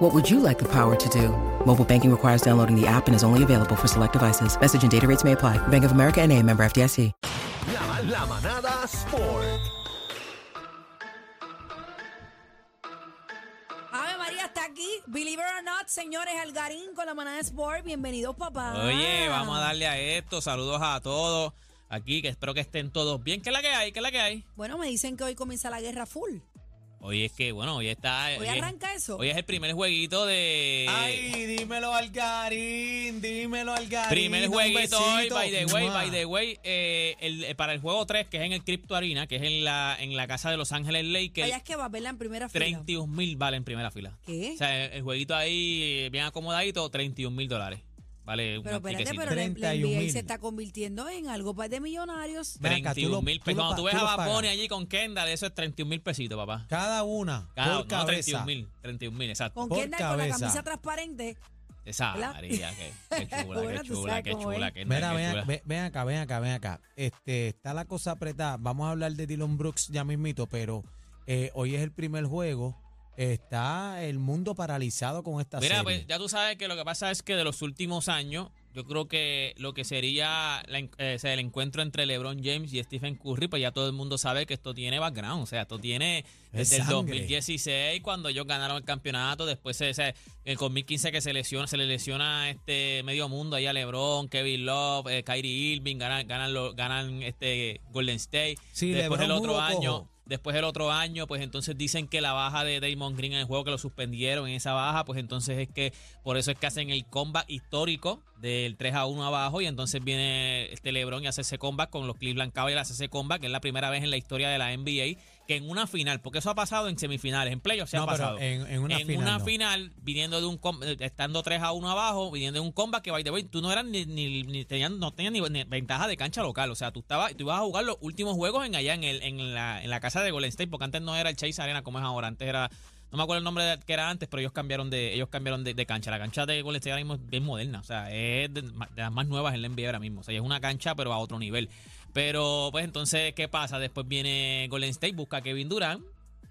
What would you like the power to do? Mobile banking requires downloading the app and is only available for select devices. Message and data rates may apply. Bank of America and a member FDIC. La, la manada Sport. Ave María está aquí. Believe it or not, señores, Algarín con la manada Sport. Bienvenidos, papá. Oye, vamos a darle a esto. Saludos a todos aquí, que espero que estén todos bien. ¿Qué es la que hay? ¿Qué es la que hay? Bueno, me dicen que hoy comienza la guerra full. Hoy es que, bueno, hoy está. Hoy arranca eso. Hoy es el primer jueguito de. Ay, dímelo Algarín, dímelo Algarín. Primer un jueguito hoy, by the way, by the way, eh, el- eh, para el juego 3, que es en el Crypto Arena, que es en la, en la casa de Los Ángeles Lakers, Vaya es que va a verla en primera fila. 31 mil vale en primera fila. ¿Qué? O sea, el, el jueguito ahí, eh, bien acomodadito, 31 mil dólares. Vale, Pero un espérate, pero la, la 31 NBA mil. se está convirtiendo en algo pa- de millonarios. Ven acá, tú 31 lo- mil tú pesos. lo Cuando pa- tú ves tú a Bad pagas. Bunny allí con Kendall, eso es 31 mil pesitos, papá. Cada una, Cada, por no, cabeza. 31 mil, 31 mil, exacto. Con por Kendall con la cabeza. camisa transparente. Esa ¿verdad? María, qué, qué chula, Bueno, qué tú chula, sabes qué cómo chula, es. qué, Mira, qué ven, chula. ven- ven acá, ven acá, ven acá. Este, está la cosa apretada. Vamos a hablar de Dylan Brooks ya mismito, pero eh, hoy es el primer juego. Está el mundo paralizado con esta Mira, serie. pues ya tú sabes que lo que pasa es que de los últimos años, yo creo que lo que sería la eh, o sea, el encuentro entre LeBron James y Stephen Curry, pues ya todo el mundo sabe que esto tiene background, o sea, esto tiene Es desde el sangre. 2016 cuando ellos ganaron el campeonato, después se, se- el 2015 que se lesiona, se le lesiona este medio mundo ahí a LeBron, Kevin Love, eh, Kyrie Irving, ganan, ganan, lo- ganan este Golden State, Sí, después LeBron el otro año cojo. Después el otro año, pues entonces dicen que la baja de Damon Green en el juego que lo suspendieron en esa baja, pues entonces es que por eso es que hacen el comeback histórico del 3 a 1 abajo y entonces viene este LeBron y hace ese comeback con los Cleveland Cavaliers, hace ese comeback, que es la primera vez en la historia de la NBA que en una final, porque eso ha pasado en semifinales, en playoffs se No, ha pasado. en- en una final no. final, viniendo de un estando 3 a 1 abajo, viniendo de un comeback que by the way, tú no eras ni, ni, ni tenías, no tenías ni, ni ventaja de cancha local, o sea, tú estabas, tú ibas a jugar los últimos juegos en allá en el, en la, en la casa de Golden State, porque antes no era el Chase Arena como es ahora, antes era no me acuerdo el nombre de- que era antes, pero ellos cambiaron de ellos cambiaron de, de cancha. La cancha de Golden State ahora mismo es bien moderna, o sea, es de, de las más nuevas en la NBA ahora mismo, o sea, es una cancha pero a otro nivel. Pero pues entonces, ¿qué pasa? Después viene Golden State, busca a Kevin Durant.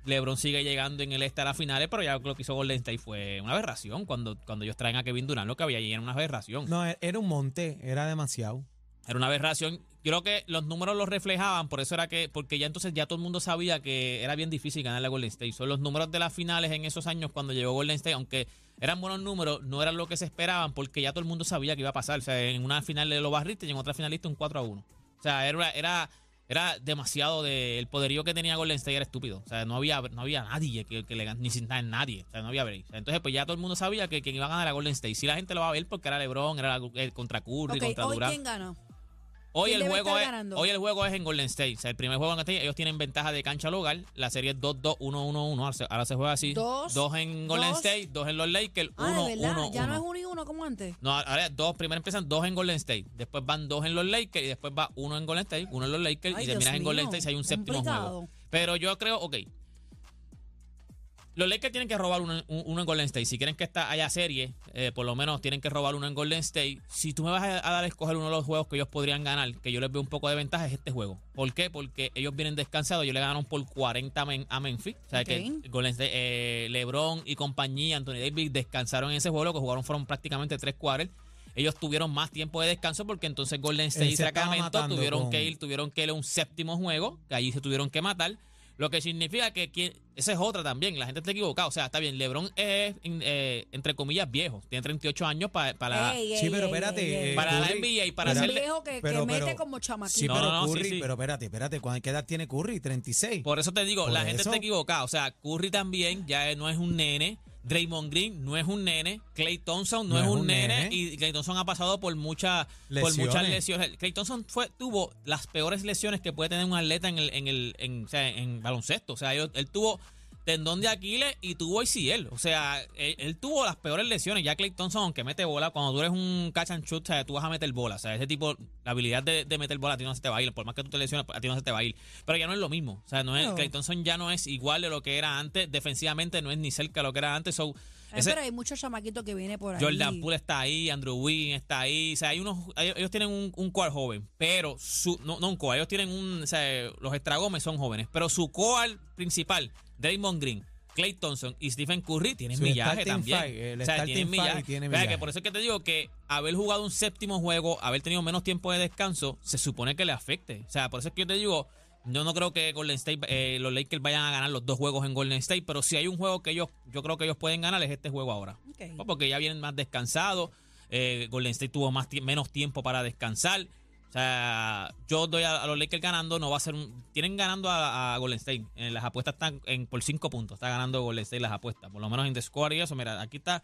LeBron sigue llegando en el este a las finales, pero ya lo que hizo Golden State fue una aberración. Cuando, cuando ellos traen a Kevin Durant, lo que había allí era una aberración. No, e- era un monte, era demasiado. Era una aberración. Yo creo que los números los reflejaban, por eso era que, porque ya entonces ya todo el mundo sabía que era bien difícil ganarle a Golden State. Son los números de las finales en esos años cuando llegó Golden State, aunque eran buenos números, no eran lo que se esperaban, porque ya todo el mundo sabía que iba a pasar. O sea, en una final lo barriste y en otra finalista un 4 a 1. O sea, era, era, era demasiado de. El poderío que tenía Golden State era estúpido. O sea, no había, no había nadie que, que le ni sin nadie. O sea, no había break. O sea, entonces, pues ya todo el mundo sabía que quien iba a ganar a Golden State. Si la gente lo va a ver porque era LeBron, era la- eh, contra Curry, Ok, contra Durant. quién gana. Hoy ¿Quién el, juego es, hoy el juego es en Golden State. O sea, el primer juego en Golden State, ellos tienen ventaja de cancha local. La serie es 2-2, 1-1-1. Ahora se, ahora se juega así. Dos, en Golden dos. State, dos en los Lakers, Ah, 1 de verdad, 1 ya no es uno y uno como antes. No, ahora dos, primero empiezan dos en Golden State, después van dos en los Lakers y después va uno en Golden State, uno en los Lakers Ay, y terminas en Golden State si hay un séptimo complicado. juego. Pero yo creo, ok. Los Lakers tienen que robar uno, un- uno en Golden State. Si quieren que esta haya serie, eh, por lo menos tienen que robar uno en Golden State. Si tú me vas a, a dar a escoger uno de los juegos que ellos podrían ganar, que yo les veo un poco de ventaja, es este juego. ¿Por qué? Porque ellos vienen descansados. Ellos le ganaron por 40 a Men- a Memphis. O sea que. Golden State, eh, LeBron y compañía, Anthony Davis, descansaron en ese juego. Lo que jugaron fueron prácticamente tres quarters. Ellos tuvieron más tiempo de descanso porque entonces Golden State y Sacramento tuvieron con- que ir, tuvieron que ir a un séptimo juego, que allí se tuvieron que matar. Lo que significa que, quien- esa es otra también, la gente está equivocada. O sea, está bien, LeBron es, eh, entre comillas, viejo. Tiene 38 años pa- para, Ey, Sí, pero espérate, ey, ey. para la Curry- NBA y para hacerle... viejo que, que pero- mete pero- como chamaquito. Sí, No, pero no, sí, Curry, sí. pero espérate, espérate, ¿cuán- ¿qué edad tiene Curry? 36. Por eso te digo, Por la gente está equivocada. O sea, Curry también ya no es un nene. Draymond Green no es un nene. Clay Thompson no, es un nene. Y Clay Thompson ha pasado por, mucha, por muchas lesiones. Clay Thompson fue, tuvo las peores lesiones que puede tener un atleta en el, en el en, o sea, en baloncesto. O sea, él, él tuvo tendón de Aquiles y tuvo ACL. O sea, él, él tuvo las peores lesiones. Ya Clay Thompson, aunque mete bola, cuando tú eres un catch and shoot, o sea, tú vas a meter bola. O sea, ese tipo, la habilidad de, de meter bola a ti no se te va a ir. Por más que tú te lesiones, a ti no se te va a ir. Pero ya no es lo mismo. O sea, no es, No. Clay Thompson ya no es igual de lo que era antes. Defensivamente no es ni cerca de lo que era antes. So, ese- pero hay muchos chamaquitos que vienen por ahí. Jordan Poole está ahí, Andrew Wynn está ahí. O sea, hay unos, ellos tienen un, un core joven, pero su, no, no un core, ellos tienen un, o sea, los estragomes son jóvenes, pero su core principal, Draymond Green, Clay Thompson y Stephen Curry tienen Su millaje también. five, o sea, tienen millaje. tiene O sea, que por eso es que te digo que haber jugado un séptimo juego, haber tenido menos tiempo de descanso, se supone que le afecte. O sea, por eso es que yo te digo, yo no creo que Golden State, eh, los Lakers vayan a ganar los dos juegos en Golden State, pero si hay un juego que ellos, yo creo que ellos pueden ganar es este juego ahora. Pues porque ya vienen más descansados. eh, Golden State tuvo más menos tiempo para descansar. O sea, yo doy a, a los Lakers ganando, no va a ser un. Tienen ganando a, a Golden State. En las apuestas están en, por 5 puntos. Está ganando Golden State las apuestas. Por lo menos en The Score y eso. Mira, aquí está.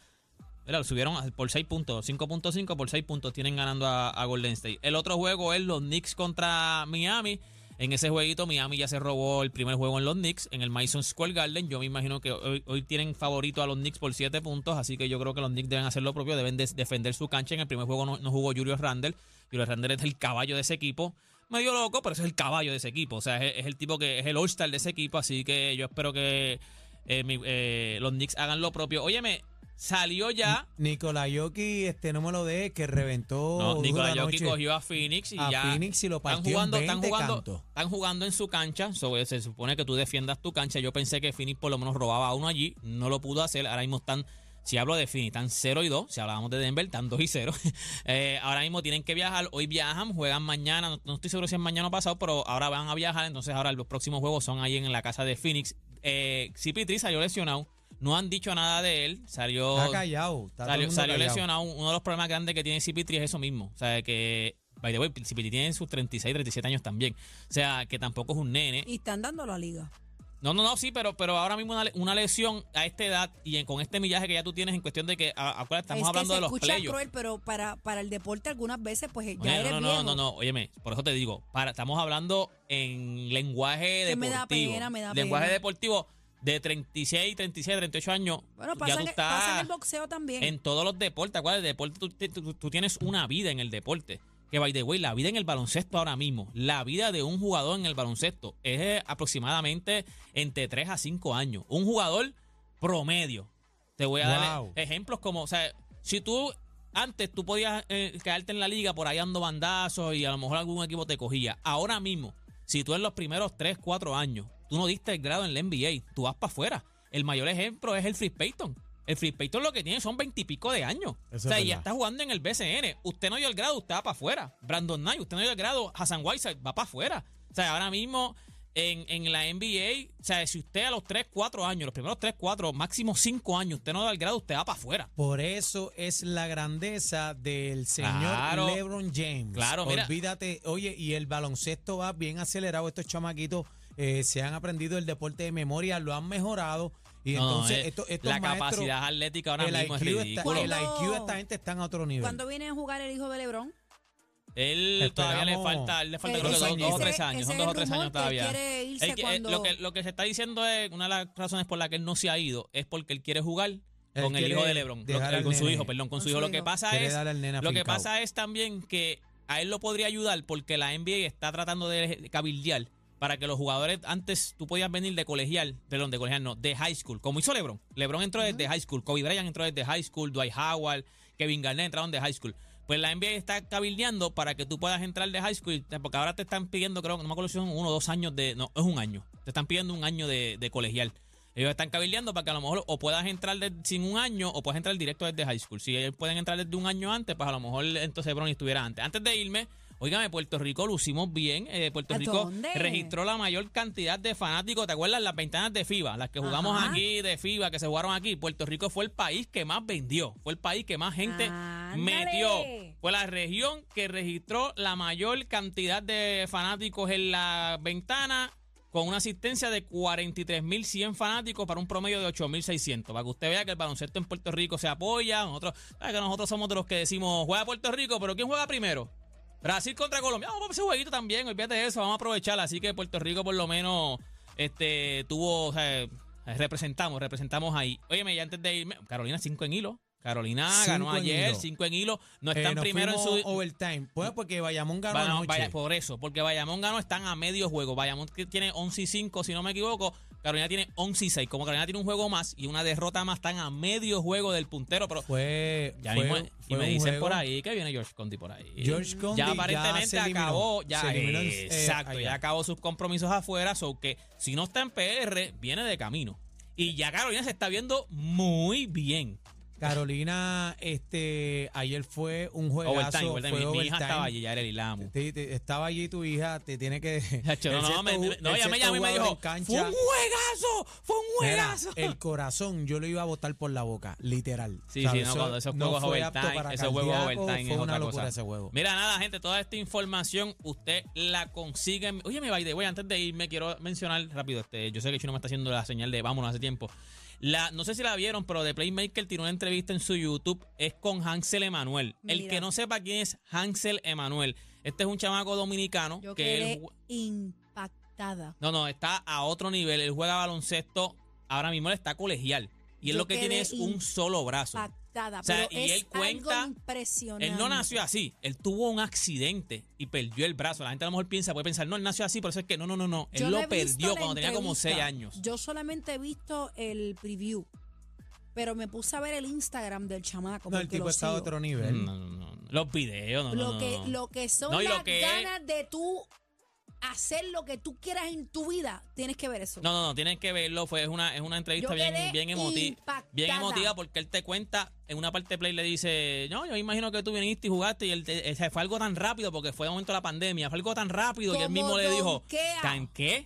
Mira, lo subieron por 6 puntos. 5.5 por 6 puntos tienen ganando a, a Golden State. El otro juego es los Knicks contra Miami. En ese jueguito, Miami ya se robó el primer juego en los Knicks, en el Madison Square Garden. Yo me imagino que hoy, tienen favorito a los Knicks por 7 puntos, así que yo creo que los Knicks deben hacer lo propio, deben defender su cancha. En el primer juego no, jugó Julius Randle. Julius Randle es el caballo de ese equipo. Medio loco, pero es el caballo de ese equipo. O sea, es, el tipo que es el All-Star de ese equipo, así que yo espero que eh, eh, los Knicks hagan lo propio. Óyeme, salió ya. Nicolás Yoki, este no me lo de que reventó No, Nicolás cogió a Phoenix y a ya. Phoenix y lo están partió jugando, en están 20 jugando, cantos. están jugando en su cancha. so, se supone que tú defiendas tu cancha. Yo pensé que Phoenix por lo menos robaba a uno allí. No lo pudo hacer. Ahora mismo están. Si hablo de Phoenix, están 0 y 2. Si hablábamos de Denver, están 2 y 0. Eh, ahora mismo tienen que viajar. Hoy viajan, juegan mañana. No, no estoy seguro si es mañana o pasado, pero ahora van a viajar. Entonces, ahora los próximos juegos son ahí en la casa de Phoenix. Eh, CP3 salió lesionado. No han dicho nada de él. Salió. Está callado. Está Salió, salió callado. lesionado. Uno de los problemas grandes que tiene CP3 es eso mismo. O sea, que. By the way, CP3 tiene sus 36, 37 años también. O sea, que tampoco es un nene. Y están dando la liga. No, no, no, sí, pero, pero ahora mismo una, una lesión a esta edad y en- con este millaje que ya tú tienes en cuestión de que. a- acuérdate, estamos es hablando que se de los escucha playoffs. cruel, pero para, para el deporte algunas veces, pues ya Oye, eres no, no, viejo. no, no, no, óyeme, por eso te digo, para, estamos hablando en lenguaje Que me deportivo. da pena, me da lenguaje pena. deportivo de 36, 36, 38 años. Bueno, ya pasa, tú en, estás pasa en el boxeo también. en todos los deportes. Acuérdate, el deporte, tú, tú- tú tienes una vida en el deporte. Que, by the way, la vida en el baloncesto ahora mismo, la vida de un jugador en el baloncesto es aproximadamente entre 3 a 5 años. Un jugador promedio. Te voy a dar ejemplos como, o sea, si tú antes tú podías eh, quedarte en la liga por ahí dando bandazos y a lo mejor algún equipo te cogía. Ahora mismo, si tú en los primeros 3, 4 años, tú no diste el grado en la NBA, tú vas para afuera. El mayor ejemplo es el Free Payton. El Free Payton lo que tiene son veintipico de años. Eso o sea, es ya está jugando en el BCN. Usted no dio el grado, usted va para afuera. Brandon Knight, usted no dio el grado, Hassan Whiteside va para afuera. O sea, ahora mismo en, en la NBA, o sea, si usted a los 3, 4 años, los primeros 3, 4, máximo 5 años, usted no da el grado, usted va para afuera. Por eso es la grandeza del señor Claro. LeBron James. Claro, mira. Olvídate, oye, y el baloncesto va bien acelerado. Estos chamaquitos eh, se han aprendido el deporte de memoria, lo han mejorado. Y No, entonces, eh, esto- estos la maestros, capacidad atlética ahora el mismo es IQ, está, ridículo. el ¿Cuándo- IQ de esta gente están a otro nivel. ¿Cuándo viene a jugar el hijo de Lebron? Él todavía le falta, él le falta creo que ese- dos, dos o tres años, son es dos o tres años él todavía. quiere irse Él que- cuando- lo, que, lo que se está diciendo es, una de las razones por las que él no se ha ido es porque él quiere jugar Él con el hijo de LeBron, lo- con su nene. hijo, perdón, con, Con su su hijo. Lo que pasa Quiere es, lo que pasa es también que a él lo podría ayudar porque la NBA está tratando de cabildear para que los jugadores antes tú podías venir de colegial, perdón, de colegial no, de high school, como hizo LeBron. LeBron entró desde high school, Kobe Bryant entró desde high school, Dwight Howard, Kevin Garnett entraron de high school. Pues la NBA está cabildeando para que tú puedas entrar de high school, porque ahora te están pidiendo, creo, no me acuerdo si son uno o dos años de, no, es un año. Te están pidiendo un año de, de colegial. Ellos están cabildeando para que a lo mejor o puedas entrar de- sin un año o puedas entrar directo desde high school. Si ellos pueden entrar desde un año antes, pues a lo mejor entonces Bronny estuviera antes. Antes de irme, Óigame, Puerto Rico lucimos bien. Eh, Puerto ¿A Rico dónde? registró la mayor cantidad de fanáticos. ¿Te acuerdas las ventanas de FIBA? Las que jugamos Ajá. aquí de FIBA, que se jugaron aquí. Puerto Rico fue el país que más vendió. Fue el país que más gente Ándale. metió. Fue la región que registró la mayor cantidad de fanáticos en la ventana con una asistencia de 43.100 fanáticos para un promedio de 8.600. Para que usted vea que el baloncesto en Puerto Rico se apoya. Nosotros, ¿sabe que nosotros somos de los que decimos, juega Puerto Rico, pero ¿quién juega primero? Brasil contra Colombia. Vamos a ese jueguito también, olvídate de eso, vamos a aprovechar. Así que Puerto Rico por lo menos este tuvo, o sea, representamos, representamos ahí. Óyeme, ya antes de irme, Carolina 5 en hilo. Carolina ganó Cinco ayer, hilo. 5 en hilo. No Eh, están primero en su. overtime. Pues porque Bayamón ganó Bayamón- anoche. Vaya- por eso, porque Bayamón ganó, están a medio juego. Bayamón que tiene 11 y 5, si no me equivoco. Carolina tiene 11 y 6. Como Carolina tiene un juego más y una derrota más, están a medio juego del puntero. Pero Fue, ya fue- mismo, y me dicen juego- por ahí que viene George Conti por ahí. George Conti ya ya aparentemente se eliminó. acabó, ya eliminó eh, exacto, allá. ya acabó sus compromisos afuera, so que si no está en PR, viene de camino. Y ya Carolina se está viendo muy bien. Carolina, este, ayer fue un juegazo. Overtime, overtime. fue Mi, mi hija estaba allí, ya era el. Te- te- estaba allí tu hija, te tiene que. No, no, me, no, el ella me llamó y me dijo, cancha. fue un juegazo, fue un Mira, juegazo. el corazón yo lo iba a botar por la boca, literal. Sí, ¿Sabes? sí, no, cuando esos no juegos apto overtime, esos juegos overtime fue es una otra cosa. ese juego. Mira, nada, gente, toda esta información usted la consigue. en- Oye, me va de voy antes de irme, quiero mencionar rápido, este, yo sé que Chino me está haciendo la señal de vámonos hace tiempo. La, no sé si la vieron, pero The Playmaker tiró una entrevista en su YouTube, es con Hansel Emanuel. El que no sepa quién es Hansel Emanuel, este es un chamaco dominicano Yo que él, impactada. no, no, está a otro nivel, él juega baloncesto, ahora mismo él está colegial. Y él Yo lo que tiene es un solo brazo. Impactada. O sea, pero y es él cuenta- algo impresionante. Él no nació así, él tuvo un accidente y perdió el brazo. La gente a lo mejor piensa, puede pensar, no, él nació así, por eso es que no, no, no, no. Él Yo lo perdió cuando tenía como seis años. Yo solamente he visto el preview. Pero me puse a ver el Instagram del chamaco. No, el tipo está a otro nivel. No, no, no, no. Los videos, no, lo, no, que, no. lo que son No, y lo las que es- ganas de tú hacer lo que tú quieras en tu vida, tienes que ver eso. No, no, no, tienen que verlo. Fue, es, una, es una entrevista bien, bien, emoti- impactada. bien emotiva porque él te cuenta, en una parte de play le dice, no, yo imagino que tú viniste y jugaste y él te- o sea, fue algo tan rápido porque fue el momento de la pandemia, fue algo tan rápido que él mismo le dijo, donkea. ¿tan qué?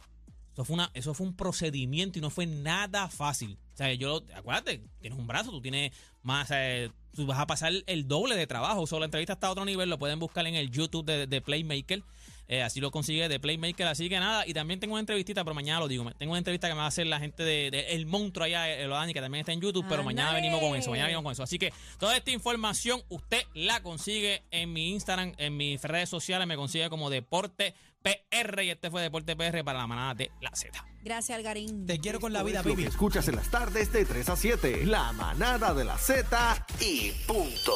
Eso fue, una, eso fue un procedimiento y no fue nada fácil. O sea, yo, acuérdate, tienes un brazo, tú tienes más, eh, tú vas a pasar el doble de trabajo. Solo la entrevista está a otro nivel, lo pueden buscar en el YouTube de, de Playmaker. Eh, así lo consigue de Playmaker, así que nada. Y también tengo una entrevistita, pero mañana lo digo. Tengo una entrevista que me va a hacer la gente de, de El Monstruo allá, el Odani, que también está en YouTube, pero mañana venimos con eso, mañana venimos con eso. Así que toda esta información usted la consigue en mi Instagram, en mis redes sociales, me consigue como Deporte PR y este fue Deporte PR para la manada de la Z. Gracias, Algarín. Te quiero con la vida, baby. escuchas en las tardes de 3 a 7. La manada de la Z y punto.